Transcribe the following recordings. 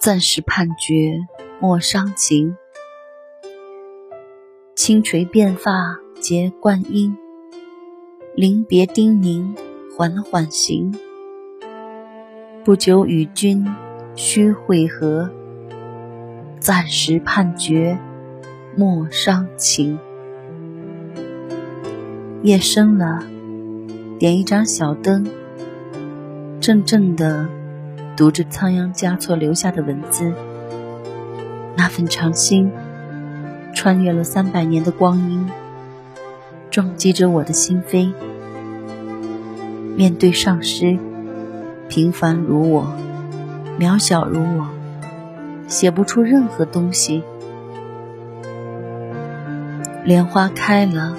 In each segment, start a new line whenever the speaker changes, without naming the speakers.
暂时判决莫伤情。轻垂辫发结冠缨，临别叮咛缓缓行。不久与君须会合，暂时判决莫伤情。夜深了，点一盏小灯，怔怔的读着仓央嘉措留下的文字。那份长心，穿越了三百年的光阴，撞击着我的心扉。面对上师，平凡如我，渺小如我，写不出任何东西。莲花开了。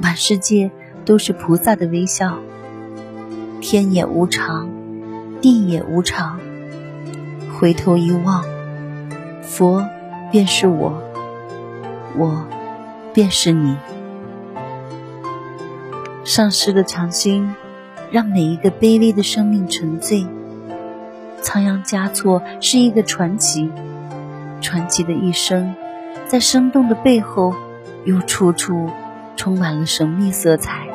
满世界都是菩萨的微笑，天也无常，地也无常。回头一望，佛便是我，我便是你。上师的长心，让每一个卑微的生命沉醉。仓央嘉措是一个传奇，传奇的一生，在生动的背后，又处处。充满了神秘色彩，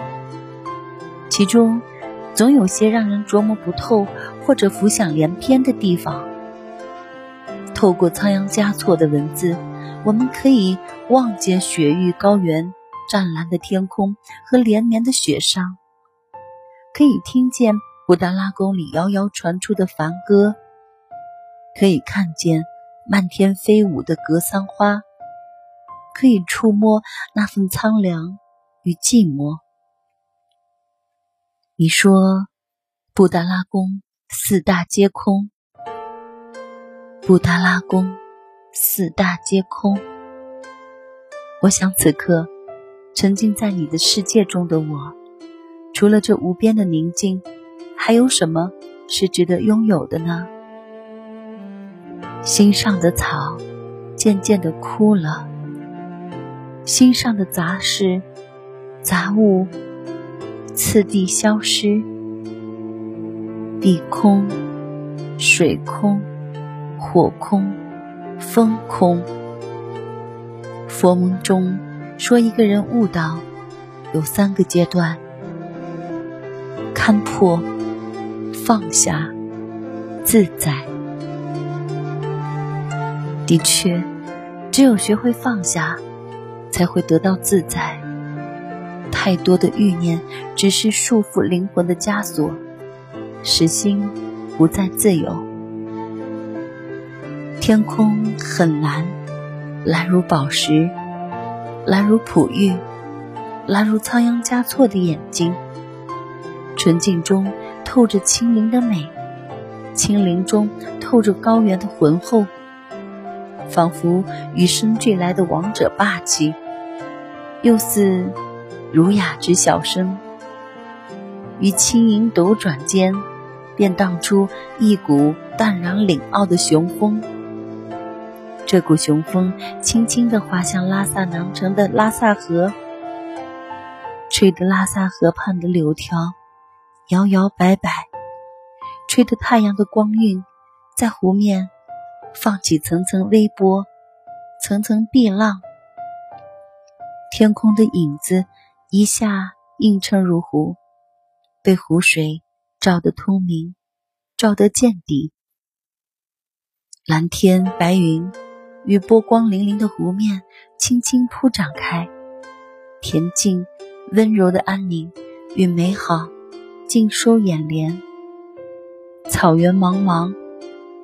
其中总有些让人琢磨不透或者浮想联翩的地方。透过仓央嘉措的文字，我们可以望见雪域高原、湛蓝的天空和连绵的雪山，可以听见布达拉宫里遥遥传出的梵歌，可以看见漫天飞舞的格桑花。可以触摸那份苍凉与寂寞。你说，布达拉宫四大皆空，布达拉宫四大皆空。我想，此刻沉浸在你的世界中的我，除了这无边的宁静，还有什么是值得拥有的呢？心上的草渐渐的枯了。心上的杂事、杂物，次第消失。地空、水空、火空、风空。佛门中说，一个人悟道有三个阶段：看破、放下、自在。的确，只有学会放下。才会得到自在。太多的欲念只是束缚灵魂的枷锁，使心不再自由。天空很蓝，蓝如宝石，蓝如璞玉，蓝如仓央嘉措的眼睛。纯净中透着清灵的美，清灵中透着高原的浑厚，仿佛与生俱来的王者霸气。又似儒雅之小生，于轻盈斗转间，便荡出一股淡然凛傲的雄风。这股雄风轻轻地划向拉萨南城的拉萨河，吹得拉萨河畔的柳条摇摇摆摆，吹得太阳的光晕在湖面放起层层微波，层层碧浪。天空的影子一下映衬入湖，被湖水照得通明，照得见底。蓝天白云与波光粼粼的湖面轻轻铺展开，恬静温柔的安宁与美好尽收眼帘。草原茫茫，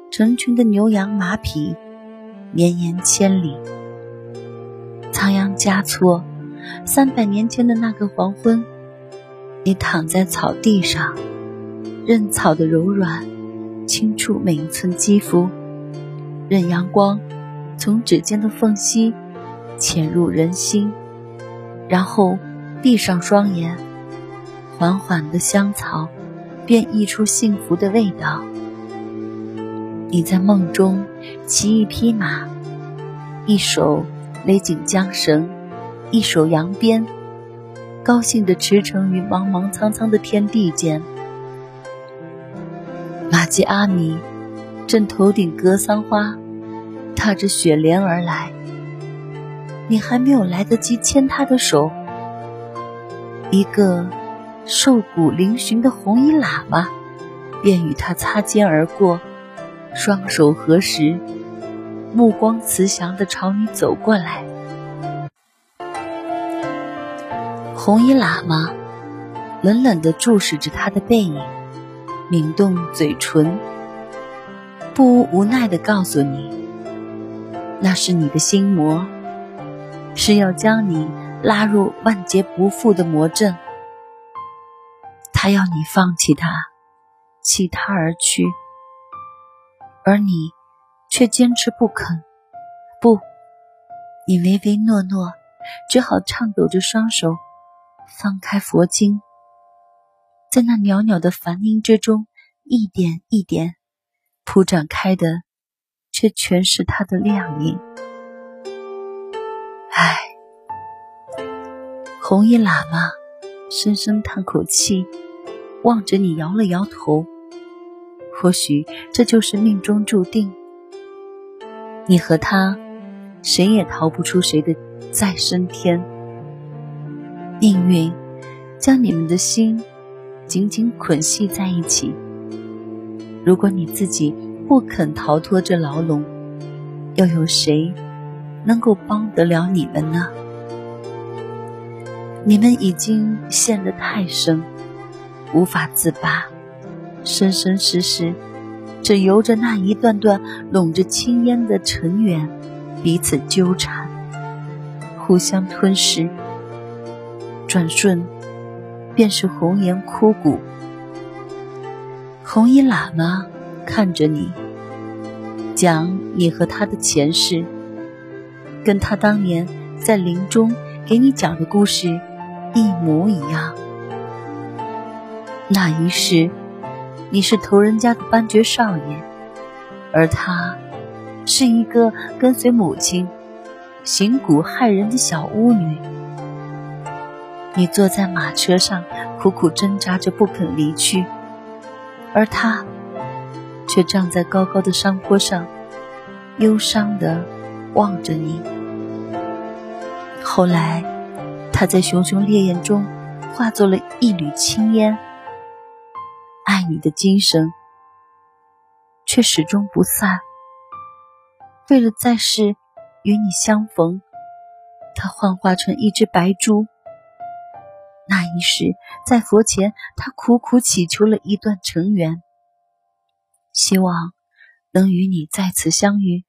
成群的牛羊马匹绵延千里。仓央嘉措，三百年前的那个黄昏，你躺在草地上，任草的柔软轻触每一寸肌肤，任阳光从指尖的缝隙潜入人心，然后闭上双眼，缓缓的香草便溢出幸福的味道。你在梦中骑一匹马，一手。勒紧缰绳，一手扬鞭，高兴地驰骋于茫茫苍苍的天地间。玛吉阿米，正头顶格桑花，踏着雪莲而来。你还没有来得及牵他的手，一个瘦骨嶙峋的红衣喇嘛便与他擦肩而过，双手合十，目光慈祥地朝你走过来。红衣喇嘛冷冷地注视着他的背影，抿动嘴唇，不无无奈地告诉你：“那是你的心魔。”是要将你拉入万劫不复的魔阵，他要你放弃他，弃他而去，而你却坚持不肯。不，你唯唯诺诺，只好颤抖着双手，放开佛经，在那袅袅的梵音之中，一点一点铺展开的，却全是他的亮影。唉，红衣喇嘛深深叹口气，望着你摇了摇头。或许这就是命中注定，你和他，谁也逃不出谁的再生天。命运将你们的心紧紧捆系在一起。如果你自己不肯逃脱这牢笼，又有谁？能够帮得了你们呢？你们已经陷得太深，无法自拔，生生世世只由着那一段段笼着青烟的尘缘彼此纠缠，互相吞噬，转瞬便是红颜枯骨。红衣喇嘛看着你，讲你和他的前世。跟他当年在林中给你讲的故事一模一样。那一世，你是头人家的班爵少爷，而他是一个跟随母亲行蛊害人的小巫女。你坐在马车上，苦苦挣扎着不肯离去，而他却站在高高的山坡上，忧伤的望着你。后来，他在熊熊烈焰中化作了一缕青烟。爱你的精神却始终不散。为了在世与你相逢，他幻化成一只白猪。那一世，在佛前，他苦苦祈求了一段尘缘，希望能与你再次相遇。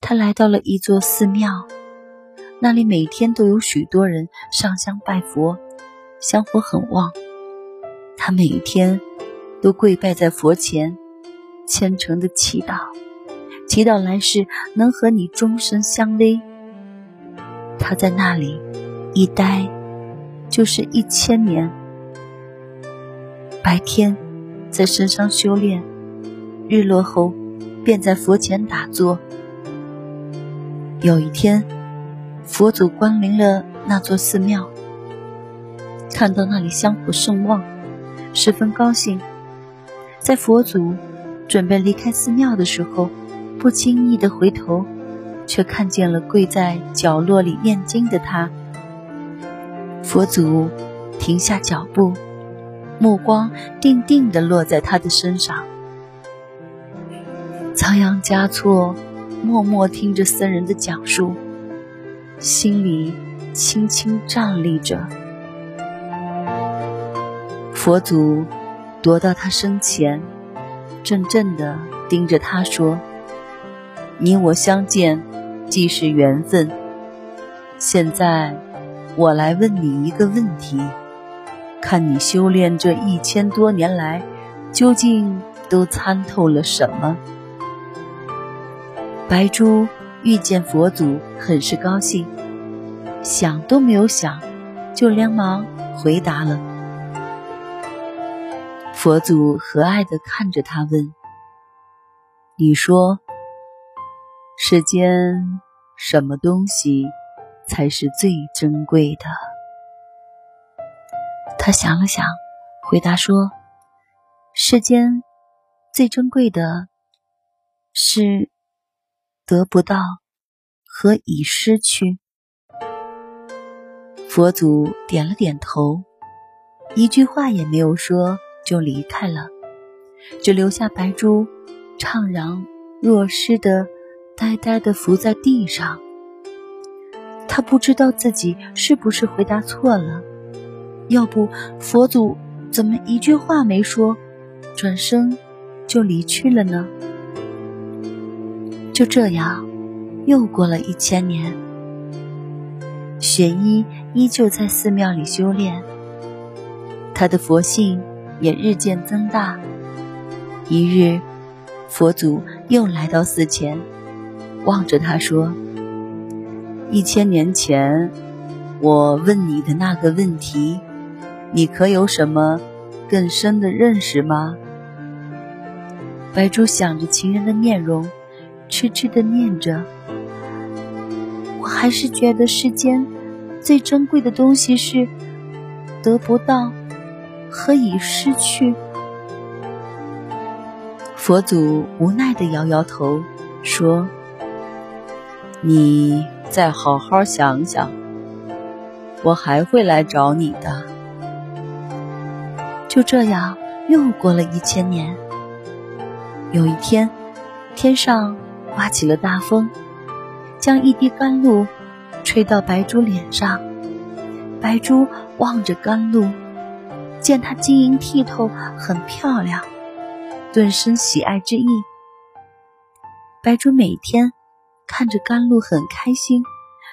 他来到了一座寺庙。那里每天都有许多人上香拜佛，香火很旺。他每天都跪拜在佛前，虔诚的祈祷，祈祷来世能和你终身相偎。他在那里一待就是一千年。白天在山上修炼，日落后便在佛前打坐。有一天。佛祖光临了那座寺庙，看到那里香火甚旺，十分高兴。在佛祖准备离开寺庙的时候，不经意的回头，却看见了跪在角落里念经的他。佛祖停下脚步，目光定定地落在他的身上，仓央嘉措默默听着僧人的讲述。心里轻轻站立着，佛祖踱到他身前，怔怔地盯着他说：“你我相见，既是缘分。现在，我来问你一个问题，看你修炼这一千多年来，究竟都参透了什么？”白珠。遇见佛祖，很是高兴，想都没有想，就连忙回答了。佛祖和蔼地看着他问：“你说，世间什么东西才是最珍贵的？”他想了想，回答说：“世间最珍贵的是得不到和已失去。佛祖点了点头，一句话也没有说，就离开了，只留下白珠怅然若失的呆呆的伏在地上。他不知道自己是不是回答错了，要不佛祖怎么一句话没说，转身就离去了呢？就这样，又过了一千年。雪衣依旧在寺庙里修炼，他的佛性也日渐增大。一日，佛祖又来到寺前，望着他说：“一千年前，我问你的那个问题，你可有什么更深的认识吗？”白珠想着情人的面容，痴痴的念着。我还是觉得世间最珍贵的东西是得不到和已失去。佛祖无奈的摇摇头，说：“你再好好想想，我还会来找你的。”就这样，又过了一千年。有一天，天上刮起了大风。将一滴甘露吹到白珠脸上，白珠望着甘露，见它晶莹剔透，很漂亮，顿生喜爱之意。白珠每天看着甘露很开心，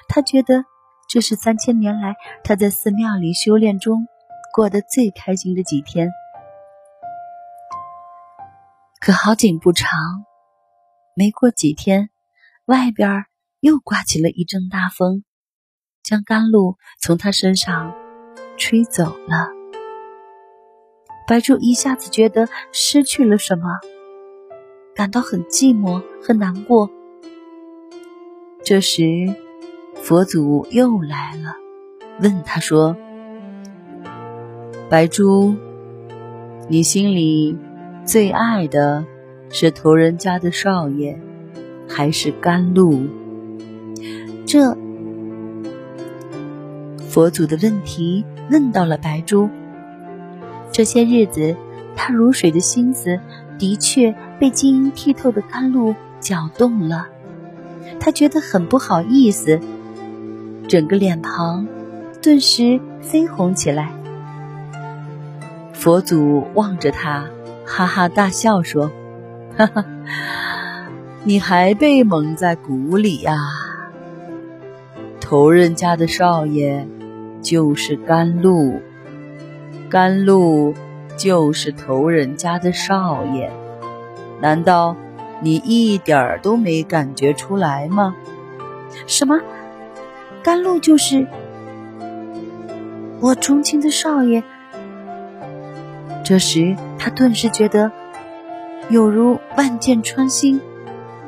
他觉得这是三千年来他在寺庙里修炼中过得最开心的几天。可好景不长，没过几天，外边又刮起了一阵大风，将甘露从他身上吹走了。白珠一下子觉得失去了什么，感到很寂寞、很难过。这时，佛祖又来了，问他说：“白珠，你心里最爱的是头人家的少爷，还是甘露？”这佛祖的问题问到了白珠。这些日子，他如水的心思的确被晶莹剔透的甘露搅动了，他觉得很不好意思，整个脸庞顿时绯红起来。佛祖望着他，哈哈大笑说：“哈哈，你还被蒙在鼓里呀！”头人家的少爷就是甘露，甘露就是头人家的少爷，难道你一点儿都没感觉出来吗？
什么？甘露就是我钟情的少爷？
这时他顿时觉得有如万箭穿心，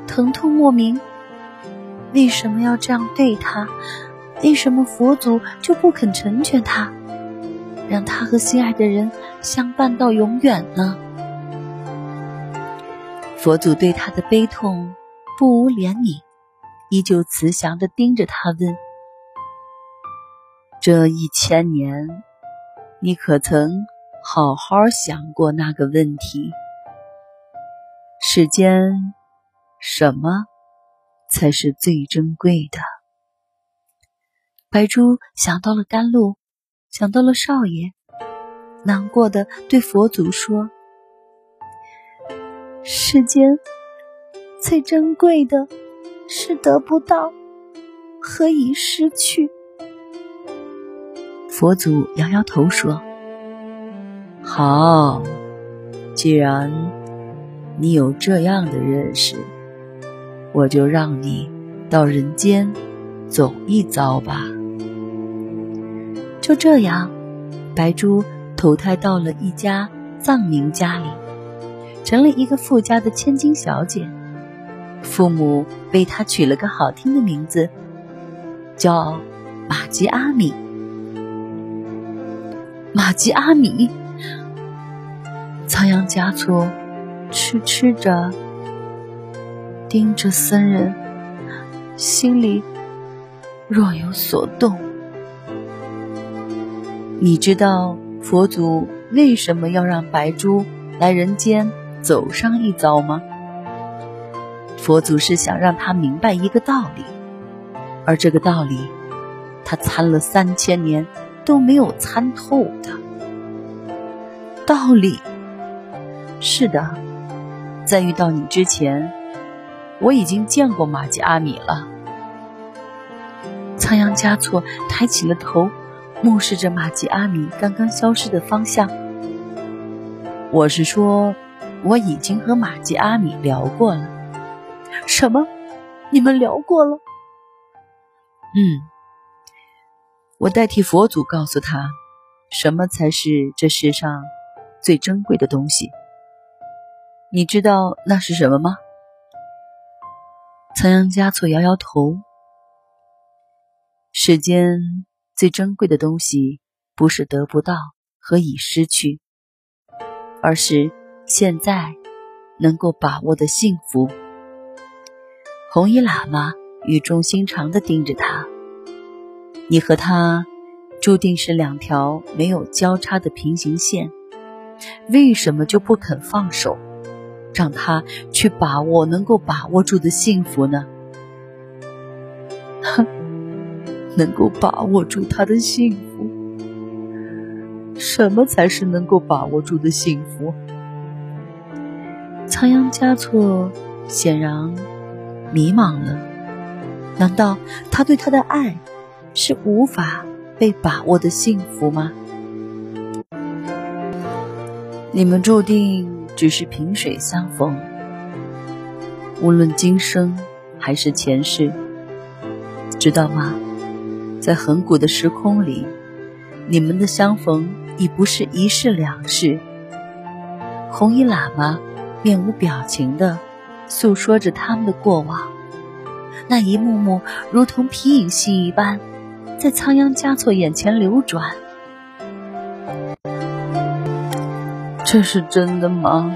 疼痛莫名。为什么要这样对他？为什么佛祖就不肯成全他，让他和心爱的人相伴到永远呢？佛祖对他的悲痛不无怜悯，依旧慈祥地盯着他问：“这一千年，你可曾好好想过那个问题？世间什么？”才是最珍贵的。白珠想到了甘露，想到了少爷，难过的对佛祖说：“世间最珍贵的是得不到和已失去。”佛祖摇摇头说：“好，既然你有这样的认识。”我就让你到人间走一遭吧。就这样，白珠投胎到了一家藏民家里，成了一个富家的千金小姐。父母为她取了个好听的名字，叫玛吉阿米。玛吉阿米，仓央嘉措痴痴着盯着僧人，心里若有所动。你知道佛祖为什么要让白猪来人间走上一遭吗？佛祖是想让他明白一个道理，而这个道理，他参了三千年都没有参透的道理。是的，在遇到你之前，我已经见过玛吉阿米了。仓央嘉措抬起了头，目视着玛吉阿米刚刚消失的方向。我是说，我已经和玛吉阿米聊过了。
什么？你们聊过了？
嗯，我代替佛祖告诉他，什么才是这世上最珍贵的东西。你知道那是什么吗？仓央嘉措摇摇头。世间最珍贵的东西，不是得不到和已失去，而是现在能够把握的幸福。红衣喇嘛语重心长地盯着他：“你和他注定是两条没有交叉的平行线，为什么就不肯放手？”让他去把握能够把握住的幸福呢？哼，能够把握住他的幸福，什么才是能够把握住的幸福？仓央嘉措显然迷茫了。难道他对他的爱是无法被把握的幸福吗？你们注定。只是萍水相逢，无论今生还是前世，知道吗？在恒古的时空里，你们的相逢已不是一世两世。红衣喇嘛面无表情的诉说着他们的过往，那一幕幕如同皮影戏一般，在仓央嘉措眼前流转。这是真的吗？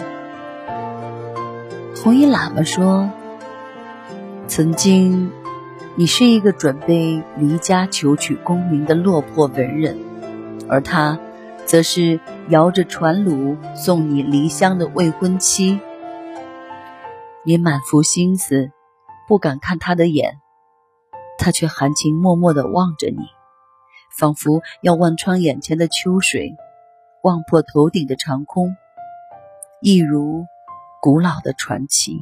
红衣喇嘛说：“曾经，你是一个准备离家求取功名的落魄文人，而他，则是摇着船橹送你离乡的未婚妻。你满腹心思，不敢看他的眼，他却含情脉脉地望着你，仿佛要望穿眼前的秋水。”望破头顶的长空，一如古老的传奇。